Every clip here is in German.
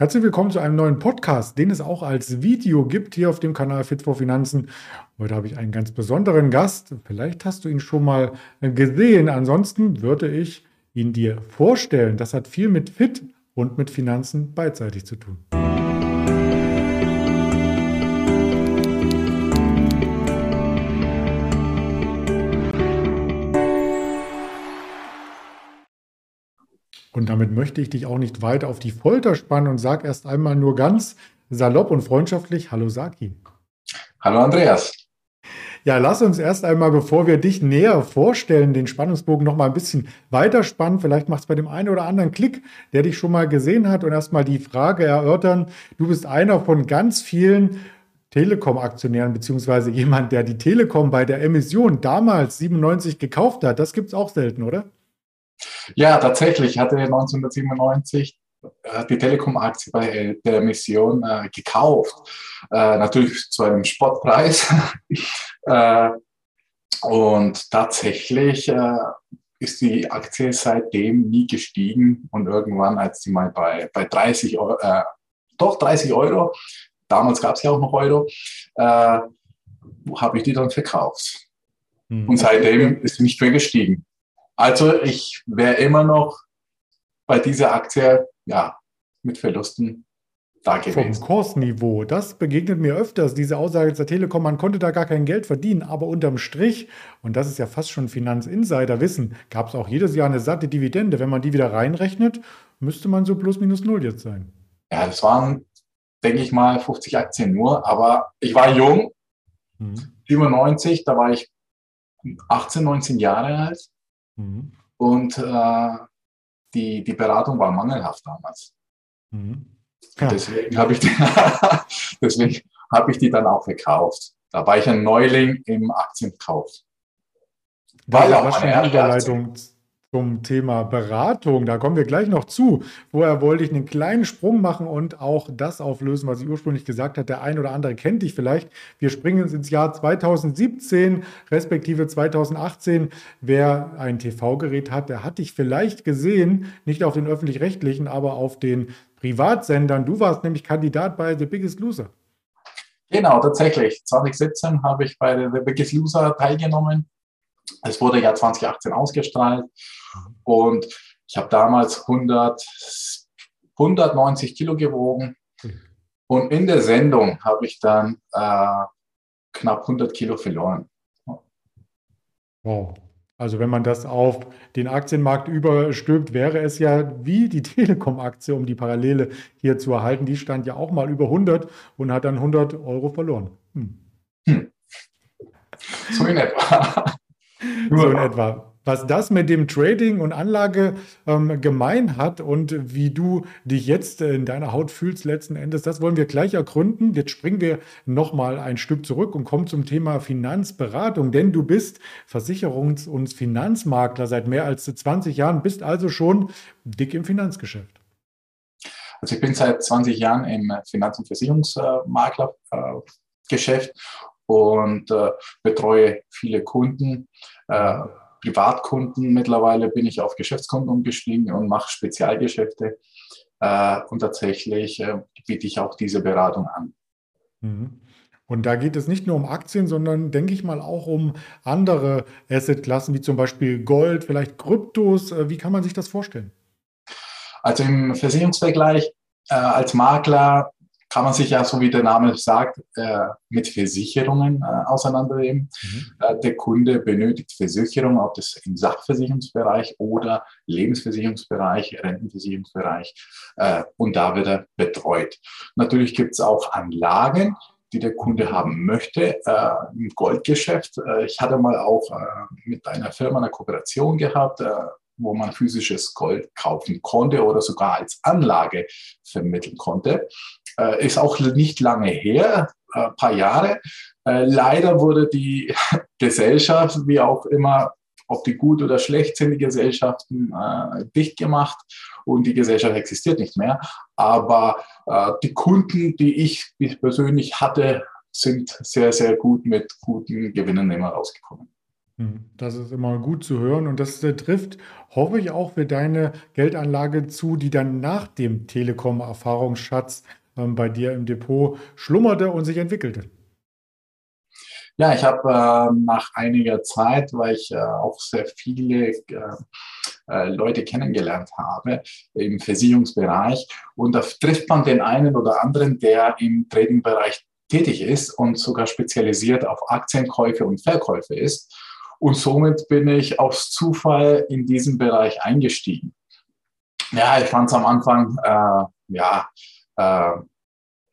Herzlich willkommen zu einem neuen Podcast, den es auch als Video gibt hier auf dem Kanal Fit for Finanzen. Heute habe ich einen ganz besonderen Gast. Vielleicht hast du ihn schon mal gesehen. Ansonsten würde ich ihn dir vorstellen. Das hat viel mit Fit und mit Finanzen beidseitig zu tun. Damit möchte ich dich auch nicht weiter auf die Folter spannen und sag erst einmal nur ganz salopp und freundschaftlich Hallo Saki. Hallo Andreas. Ja, lass uns erst einmal, bevor wir dich näher vorstellen, den Spannungsbogen noch mal ein bisschen weiterspannen. Vielleicht macht es bei dem einen oder anderen Klick, der dich schon mal gesehen hat und erstmal die Frage erörtern. Du bist einer von ganz vielen Telekom-Aktionären, beziehungsweise jemand, der die Telekom bei der Emission damals 97 gekauft hat. Das gibt es auch selten, oder? Ja, tatsächlich hatte 1997 äh, die Telekom-Aktie bei äh, der Mission äh, gekauft. Äh, natürlich zu einem Spottpreis. äh, und tatsächlich äh, ist die Aktie seitdem nie gestiegen und irgendwann, als sie mal bei, bei 30 Euro, doch 30 Euro, damals gab es ja auch noch Euro, habe ich die dann verkauft. Mhm. Und seitdem ist sie nicht mehr gestiegen. Also ich wäre immer noch bei dieser Aktie ja, mit Verlusten da gewesen. Vom Kursniveau, das begegnet mir öfters, diese Aussage der Telekom, man konnte da gar kein Geld verdienen, aber unterm Strich, und das ist ja fast schon Finanzinsider-Wissen, gab es auch jedes Jahr eine satte Dividende. Wenn man die wieder reinrechnet, müsste man so plus minus null jetzt sein. Ja, das waren, denke ich mal, 50 Aktien nur, aber ich war jung, mhm. 97, da war ich 18, 19 Jahre alt. Mhm. Und äh, die, die Beratung war mangelhaft damals. Mhm. Ja. Deswegen habe ich, die, deswegen hab ich die dann auch verkauft. Da war ich ein Neuling im Aktienkauf. War ja auch eine Überleitung zum Thema Beratung. Da kommen wir gleich noch zu. Vorher wollte ich einen kleinen Sprung machen und auch das auflösen, was ich ursprünglich gesagt habe. Der ein oder andere kennt dich vielleicht. Wir springen ins Jahr 2017, respektive 2018. Wer ein TV-Gerät hat, der hat dich vielleicht gesehen, nicht auf den öffentlich-rechtlichen, aber auf den Privatsendern. Du warst nämlich Kandidat bei The Biggest Loser. Genau, tatsächlich. 2017 habe ich bei The Biggest Loser teilgenommen. Es wurde ja 2018 ausgestrahlt und ich habe damals 100, 190 Kilo gewogen. Und in der Sendung habe ich dann äh, knapp 100 Kilo verloren. Wow. Also wenn man das auf den Aktienmarkt überstülpt, wäre es ja wie die Telekom-Aktie, um die Parallele hier zu erhalten. Die stand ja auch mal über 100 und hat dann 100 Euro verloren. Hm. Hm. So in etwa. so in etwa was das mit dem Trading und Anlage ähm, gemein hat und wie du dich jetzt in deiner Haut fühlst letzten Endes, das wollen wir gleich ergründen. Jetzt springen wir nochmal ein Stück zurück und kommen zum Thema Finanzberatung, denn du bist Versicherungs- und Finanzmakler seit mehr als 20 Jahren, bist also schon dick im Finanzgeschäft. Also ich bin seit 20 Jahren im Finanz- und Versicherungsmaklergeschäft und äh, betreue viele Kunden. Privatkunden. Mittlerweile bin ich auf Geschäftskunden umgestiegen und mache Spezialgeschäfte. Äh, und tatsächlich äh, biete ich auch diese Beratung an. Mhm. Und da geht es nicht nur um Aktien, sondern denke ich mal auch um andere Assetklassen, wie zum Beispiel Gold, vielleicht Kryptos. Äh, wie kann man sich das vorstellen? Also im Versicherungsvergleich äh, als Makler kann man sich ja, so wie der Name sagt, äh, mit Versicherungen äh, auseinandernehmen. Mhm. Äh, der Kunde benötigt Versicherung, ob das im Sachversicherungsbereich oder Lebensversicherungsbereich, Rentenversicherungsbereich. Und da wird er betreut. Natürlich gibt es auch Anlagen, die der Kunde haben möchte, äh, im Goldgeschäft. Äh, ich hatte mal auch äh, mit einer Firma eine Kooperation gehabt, äh, wo man physisches Gold kaufen konnte oder sogar als Anlage vermitteln konnte. Äh, ist auch nicht lange her, ein äh, paar Jahre. Äh, leider wurde die Gesellschaft, wie auch immer, ob die gut oder schlecht sind, die Gesellschaften äh, dicht gemacht und die Gesellschaft existiert nicht mehr. Aber die Kunden, die ich persönlich hatte, sind sehr, sehr gut mit guten Gewinnen immer rausgekommen. Hm, das ist immer gut zu hören und das trifft, hoffe ich, auch für deine Geldanlage zu, die dann nach dem Telekom-Erfahrungsschatz bei dir im Depot schlummerte und sich entwickelte. Ja, ich habe äh, nach einiger Zeit, weil ich äh, auch sehr viele äh, äh, Leute kennengelernt habe im Versicherungsbereich und da trifft man den einen oder anderen, der im Trading-Bereich tätig ist und sogar spezialisiert auf Aktienkäufe und Verkäufe ist. Und somit bin ich aus Zufall in diesen Bereich eingestiegen. Ja, ich fand es am Anfang äh, ja äh,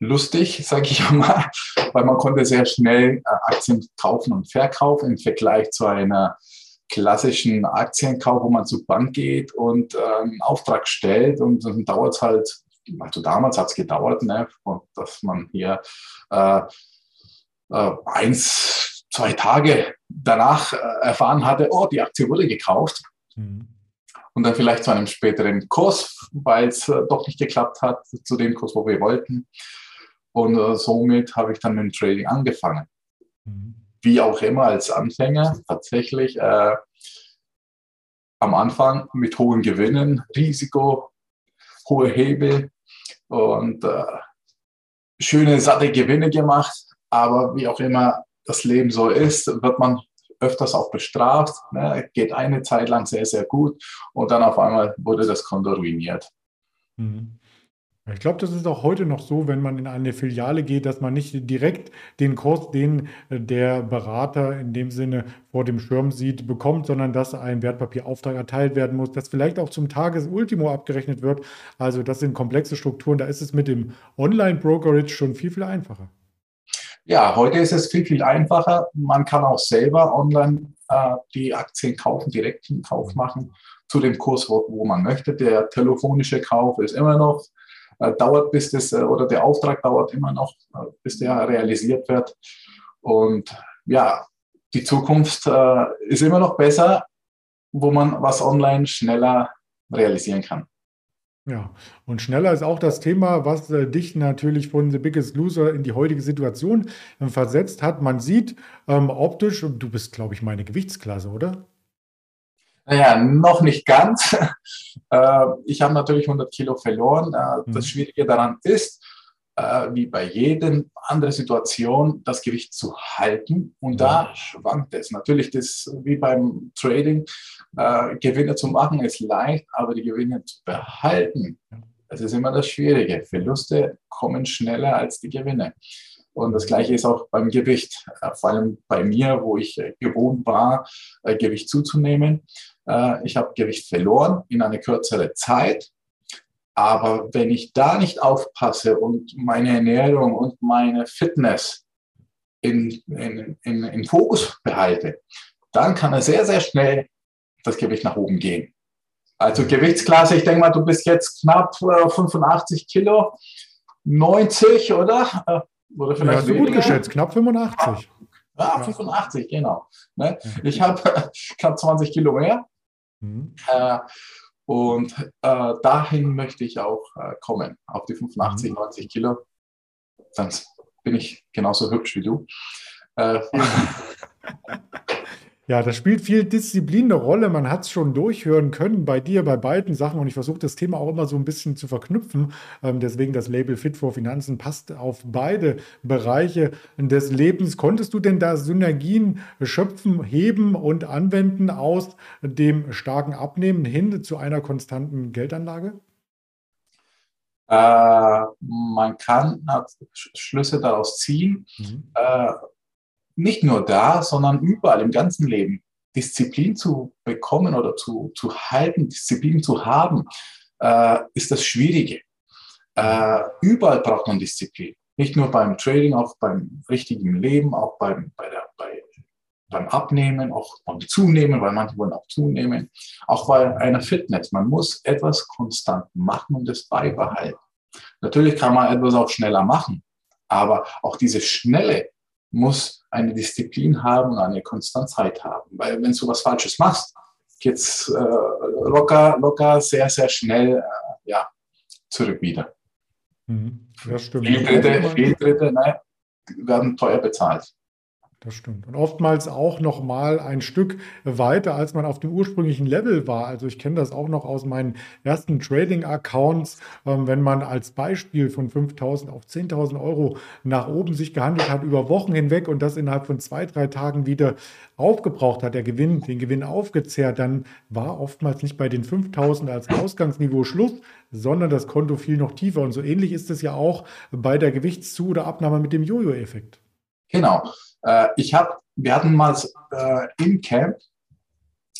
lustig, sage ich mal, weil man konnte sehr schnell äh, Aktien kaufen und verkaufen im Vergleich zu einer klassischen Aktienkauf, wo man zur Bank geht und äh, einen Auftrag stellt und dann dauert es halt, also damals hat es gedauert, ne, dass man hier äh, äh, eins, zwei Tage danach äh, erfahren hatte, oh, die Aktie wurde gekauft. Mhm. Und dann vielleicht zu einem späteren Kurs, weil es äh, doch nicht geklappt hat, zu dem Kurs, wo wir wollten. Und äh, somit habe ich dann mit dem Trading angefangen. Mhm. Wie auch immer als Anfänger, tatsächlich äh, am Anfang mit hohen Gewinnen, Risiko, hohe Hebel und äh, schöne, satte Gewinne gemacht. Aber wie auch immer das Leben so ist, wird man öfters auch bestraft. Ne? Geht eine Zeit lang sehr, sehr gut und dann auf einmal wurde das Konto ruiniert. Mhm. Ich glaube, das ist auch heute noch so, wenn man in eine Filiale geht, dass man nicht direkt den Kurs, den äh, der Berater in dem Sinne vor dem Schirm sieht, bekommt, sondern dass ein Wertpapierauftrag erteilt werden muss, das vielleicht auch zum Tagesultimo abgerechnet wird. Also das sind komplexe Strukturen. Da ist es mit dem Online-Brokerage schon viel, viel einfacher. Ja, heute ist es viel, viel einfacher. Man kann auch selber online äh, die Aktien kaufen, direkt einen Kauf machen zu dem Kurs, wo, wo, man möchte. Der telefonische Kauf ist immer noch, dauert bis das, äh, oder der Auftrag dauert immer noch, äh, bis der realisiert wird. Und ja, die Zukunft äh, ist immer noch besser, wo man was online schneller realisieren kann. Ja, und schneller ist auch das Thema, was äh, dich natürlich von The Biggest Loser in die heutige Situation äh, versetzt hat. Man sieht ähm, optisch, du bist, glaube ich, meine Gewichtsklasse, oder? Naja, noch nicht ganz. äh, ich habe natürlich 100 Kilo verloren. Äh, das mhm. Schwierige daran ist, äh, wie bei jeder anderen Situation, das Gewicht zu halten. Und da schwankt es. Natürlich, das wie beim Trading, Gewinne zu machen ist leicht, aber die Gewinne zu behalten, das ist immer das Schwierige. Verluste kommen schneller als die Gewinne. Und das Gleiche ist auch beim Gewicht. Vor allem bei mir, wo ich gewohnt war, Gewicht zuzunehmen. Ich habe Gewicht verloren in eine kürzere Zeit aber wenn ich da nicht aufpasse und meine Ernährung und meine Fitness in, in, in, in Fokus behalte, dann kann er sehr, sehr schnell das Gewicht nach oben gehen. Also Gewichtsklasse, ich denke mal, du bist jetzt knapp 85 äh, Kilo, 90, oder? Äh, oder vielleicht ja, so gut geschätzt, knapp 85. Ja, 85, genau. Ne? Ich habe knapp 20 Kilo mehr. Mhm. Äh, und äh, dahin möchte ich auch äh, kommen, auf die 85, 90 mhm. Kilo. Dann bin ich genauso hübsch wie du. Ja, das spielt viel Disziplin eine Rolle. Man hat es schon durchhören können bei dir, bei beiden Sachen. Und ich versuche das Thema auch immer so ein bisschen zu verknüpfen. Ähm, deswegen das Label Fit for Finanzen passt auf beide Bereiche des Lebens. Konntest du denn da Synergien schöpfen, heben und anwenden aus dem starken Abnehmen hin zu einer konstanten Geldanlage? Äh, man kann Schlüsse daraus ziehen. Mhm. Äh, nicht nur da, sondern überall im ganzen Leben. Disziplin zu bekommen oder zu, zu halten, Disziplin zu haben, äh, ist das Schwierige. Äh, überall braucht man Disziplin. Nicht nur beim Trading, auch beim richtigen Leben, auch beim, bei der, bei, beim Abnehmen, auch beim Zunehmen, weil manche wollen auch zunehmen, auch bei einer Fitness. Man muss etwas konstant machen und es beibehalten. Natürlich kann man etwas auch schneller machen, aber auch diese Schnelle muss eine Disziplin haben und eine Konstanzheit haben. Weil wenn du was Falsches machst, geht's äh, locker, locker, sehr, sehr schnell äh, ja, zurück wieder. Mhm, das stimmt. Fehltritte, Fehltritte ne, werden teuer bezahlt. Das stimmt. Und oftmals auch noch mal ein Stück weiter, als man auf dem ursprünglichen Level war. Also ich kenne das auch noch aus meinen ersten Trading-Accounts, ähm, wenn man als Beispiel von 5.000 auf 10.000 Euro nach oben sich gehandelt hat über Wochen hinweg und das innerhalb von zwei, drei Tagen wieder aufgebraucht hat, der Gewinn, den Gewinn aufgezehrt, dann war oftmals nicht bei den 5.000 als Ausgangsniveau Schluss, sondern das Konto fiel noch tiefer. Und so ähnlich ist es ja auch bei der Gewichtszu- oder Abnahme mit dem Jojo-Effekt. Genau. Äh, ich hab, wir hatten mal äh, im Camp,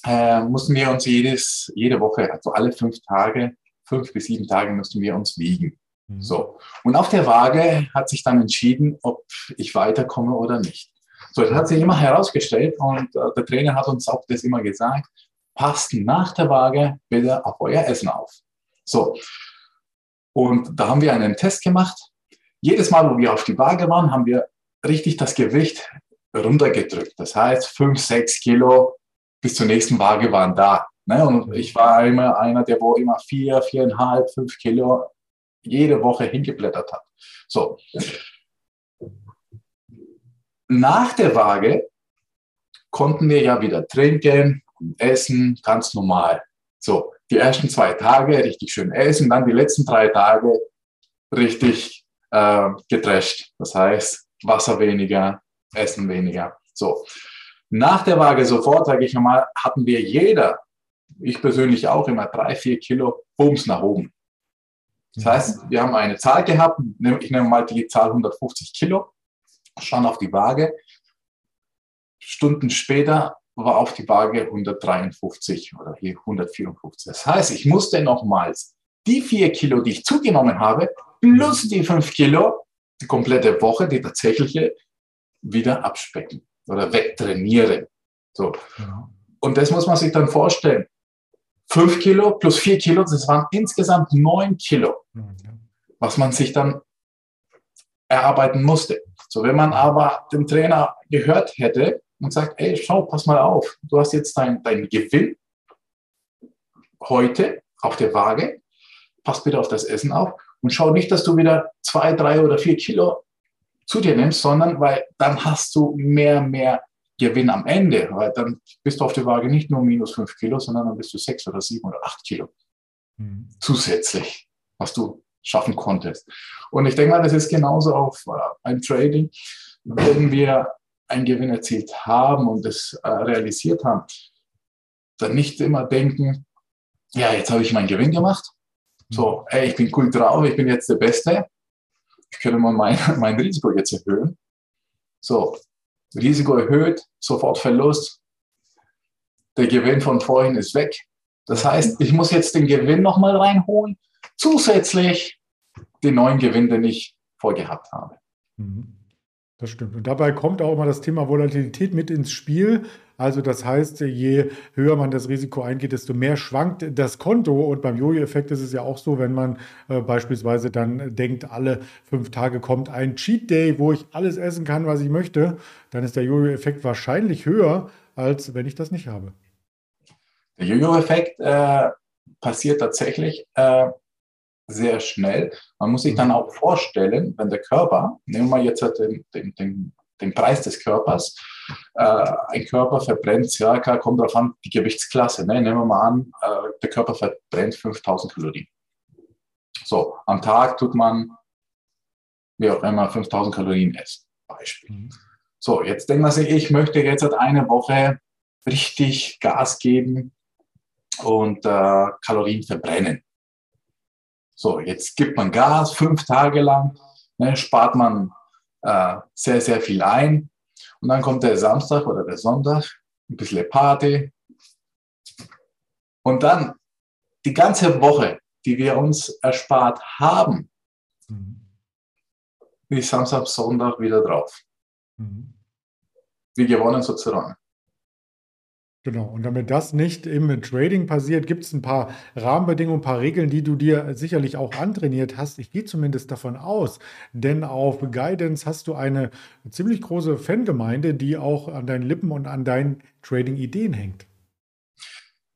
äh, mussten wir uns jedes, jede Woche, also alle fünf Tage, fünf bis sieben Tage mussten wir uns wiegen. Mhm. So. Und auf der Waage hat sich dann entschieden, ob ich weiterkomme oder nicht. So, das hat sich immer herausgestellt und äh, der Trainer hat uns auch das immer gesagt, passt nach der Waage bitte auf euer Essen auf. So. Und da haben wir einen Test gemacht. Jedes Mal, wo wir auf die Waage waren, haben wir richtig das Gewicht runtergedrückt. Das heißt, fünf, sechs Kilo bis zur nächsten Waage waren da. Ne? Und ich war immer einer, der wo immer vier, viereinhalb, fünf Kilo jede Woche hingeblättert hat. So. Nach der Waage konnten wir ja wieder trinken und essen, ganz normal. So, die ersten zwei Tage richtig schön essen, dann die letzten drei Tage richtig äh, gedrescht. Das heißt, Wasser weniger, Essen weniger. So. Nach der Waage sofort, sage ich mal, hatten wir jeder, ich persönlich auch immer drei, vier Kilo Bums nach oben. Das heißt, wir haben eine Zahl gehabt, ich nehme mal die Zahl 150 Kilo, schauen auf die Waage. Stunden später war auf die Waage 153 oder hier 154. Das heißt, ich musste nochmals die vier Kilo, die ich zugenommen habe, plus die fünf Kilo die komplette Woche, die tatsächliche, wieder abspecken oder wegtrainieren. So. Ja. Und das muss man sich dann vorstellen. Fünf Kilo plus vier Kilo, das waren insgesamt neun Kilo, was man sich dann erarbeiten musste. So, wenn man aber dem Trainer gehört hätte und sagt, ey, schau, pass mal auf, du hast jetzt deinen dein Gewinn heute auf der Waage, pass bitte auf das Essen auf und schau nicht, dass du wieder zwei, drei oder vier Kilo zu dir nimmst, sondern weil dann hast du mehr, mehr Gewinn am Ende, weil dann bist du auf der Waage nicht nur minus fünf Kilo, sondern dann bist du sechs oder sieben oder acht Kilo mhm. zusätzlich, was du schaffen konntest. Und ich denke mal, das ist genauso auf äh, ein Trading. Wenn wir einen Gewinn erzielt haben und das äh, realisiert haben, dann nicht immer denken, ja, jetzt habe ich meinen Gewinn gemacht, so, hey, ich bin cool drauf, ich bin jetzt der Beste. Ich könnte mal mein, mein Risiko jetzt erhöhen. So, Risiko erhöht, sofort Verlust. Der Gewinn von vorhin ist weg. Das heißt, ich muss jetzt den Gewinn nochmal reinholen, zusätzlich den neuen Gewinn, den ich vorgehabt habe. Mhm. Das stimmt. Und dabei kommt auch immer das Thema Volatilität mit ins Spiel. Also das heißt, je höher man das Risiko eingeht, desto mehr schwankt das Konto. Und beim Jojo-Effekt ist es ja auch so, wenn man äh, beispielsweise dann denkt, alle fünf Tage kommt ein Cheat Day, wo ich alles essen kann, was ich möchte, dann ist der Jojo-Effekt wahrscheinlich höher, als wenn ich das nicht habe. Der Jojo-Effekt äh, passiert tatsächlich äh, sehr schnell. Man muss sich dann auch vorstellen, wenn der Körper, nehmen wir jetzt den, den, den, den Preis des Körpers, äh, ein Körper verbrennt circa, kommt darauf an, die Gewichtsklasse, ne? nehmen wir mal an, äh, der Körper verbrennt 5000 Kalorien. So, am Tag tut man, wie auch immer, 5000 Kalorien essen, Beispiel. Mhm. So, jetzt denkt man sich, ich möchte jetzt eine Woche richtig Gas geben und äh, Kalorien verbrennen. So, jetzt gibt man Gas fünf Tage lang, ne, spart man äh, sehr, sehr viel ein. Und dann kommt der Samstag oder der Sonntag, ein bisschen Party. Und dann die ganze Woche, die wir uns erspart haben, mhm. ist Samstag, Sonntag wieder drauf. Mhm. Wie gewonnen sozusagen. Genau, und damit das nicht im Trading passiert, gibt es ein paar Rahmenbedingungen, ein paar Regeln, die du dir sicherlich auch antrainiert hast. Ich gehe zumindest davon aus, denn auf Guidance hast du eine ziemlich große Fangemeinde, die auch an deinen Lippen und an deinen Trading-Ideen hängt.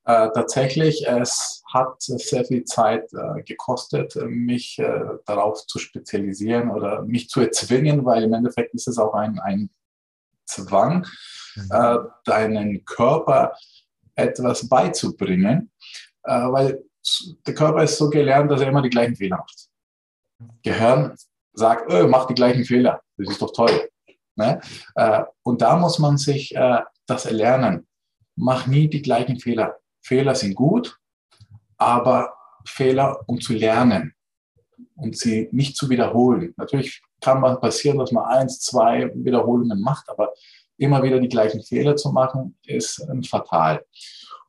Äh, tatsächlich, es hat sehr viel Zeit äh, gekostet, mich äh, darauf zu spezialisieren oder mich zu erzwingen, weil im Endeffekt ist es auch ein, ein Zwang. Äh, deinen Körper etwas beizubringen, äh, weil der Körper ist so gelernt, dass er immer die gleichen Fehler macht. Gehirn sagt, oh, mach die gleichen Fehler, das ist doch toll. Ne? Äh, und da muss man sich äh, das erlernen. Mach nie die gleichen Fehler. Fehler sind gut, aber Fehler, um zu lernen und sie nicht zu wiederholen. Natürlich kann man passieren, dass man eins, zwei Wiederholungen macht, aber immer wieder die gleichen Fehler zu machen, ist äh, fatal.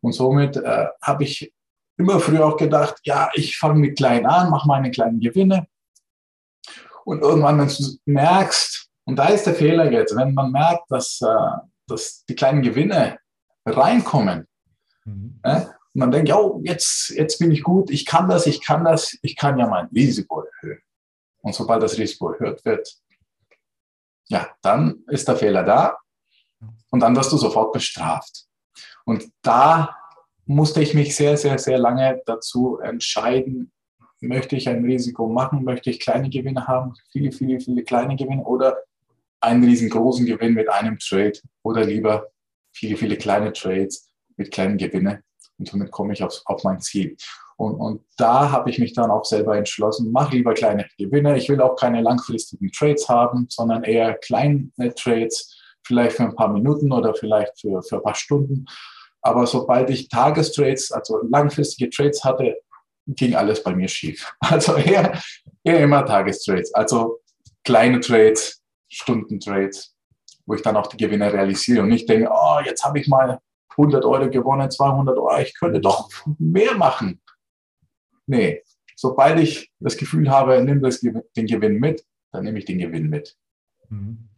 Und somit äh, habe ich immer früher auch gedacht, ja, ich fange mit klein an, mache meine kleinen Gewinne. Und irgendwann, wenn du merkst, und da ist der Fehler jetzt, wenn man merkt, dass, äh, dass die kleinen Gewinne reinkommen, mhm. äh, und man denkt, ja, jetzt, jetzt bin ich gut, ich kann das, ich kann das, ich kann ja mein Risiko erhöhen. Und sobald das Risiko erhöht wird, ja, dann ist der Fehler da und dann wirst du sofort bestraft. Und da musste ich mich sehr, sehr, sehr lange dazu entscheiden, möchte ich ein Risiko machen, möchte ich kleine Gewinne haben, viele, viele, viele kleine Gewinne oder einen riesengroßen Gewinn mit einem Trade oder lieber viele, viele kleine Trades mit kleinen Gewinnen und somit komme ich auf, auf mein Ziel. Und, und da habe ich mich dann auch selber entschlossen, mach lieber kleine Gewinne. Ich will auch keine langfristigen Trades haben, sondern eher kleine Trades, vielleicht für ein paar Minuten oder vielleicht für, für ein paar Stunden. Aber sobald ich Tagestrades, also langfristige Trades hatte, ging alles bei mir schief. Also eher, eher immer Tagestrades. Also kleine Trades, Stundentrades, wo ich dann auch die Gewinne realisiere und nicht denke, oh, jetzt habe ich mal 100 Euro gewonnen, 200 Euro, ich könnte doch mehr machen. Nee, sobald ich das Gefühl habe, nimm das, den Gewinn mit, dann nehme ich den Gewinn mit. Mhm.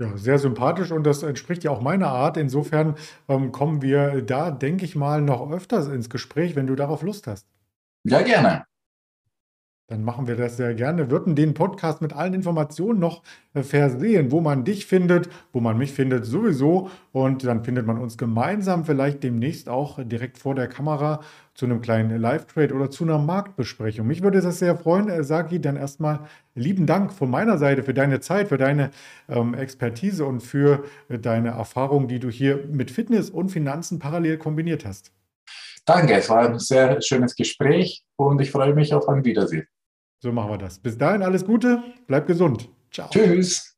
Ja, sehr sympathisch und das entspricht ja auch meiner Art. Insofern ähm, kommen wir da, denke ich mal, noch öfters ins Gespräch, wenn du darauf Lust hast. Ja, gerne. Dann machen wir das sehr gerne. Würden den Podcast mit allen Informationen noch äh, versehen, wo man dich findet, wo man mich findet, sowieso. Und dann findet man uns gemeinsam vielleicht demnächst auch direkt vor der Kamera zu einem kleinen Live-Trade oder zu einer Marktbesprechung. Mich würde das sehr freuen, äh, Sagi. Dann erstmal lieben Dank von meiner Seite für deine Zeit, für deine ähm, Expertise und für äh, deine Erfahrung, die du hier mit Fitness und Finanzen parallel kombiniert hast. Danke, es war ein sehr schönes Gespräch und ich freue mich auf ein Wiedersehen. So machen wir das. Bis dahin alles Gute, bleib gesund. Ciao. Tschüss.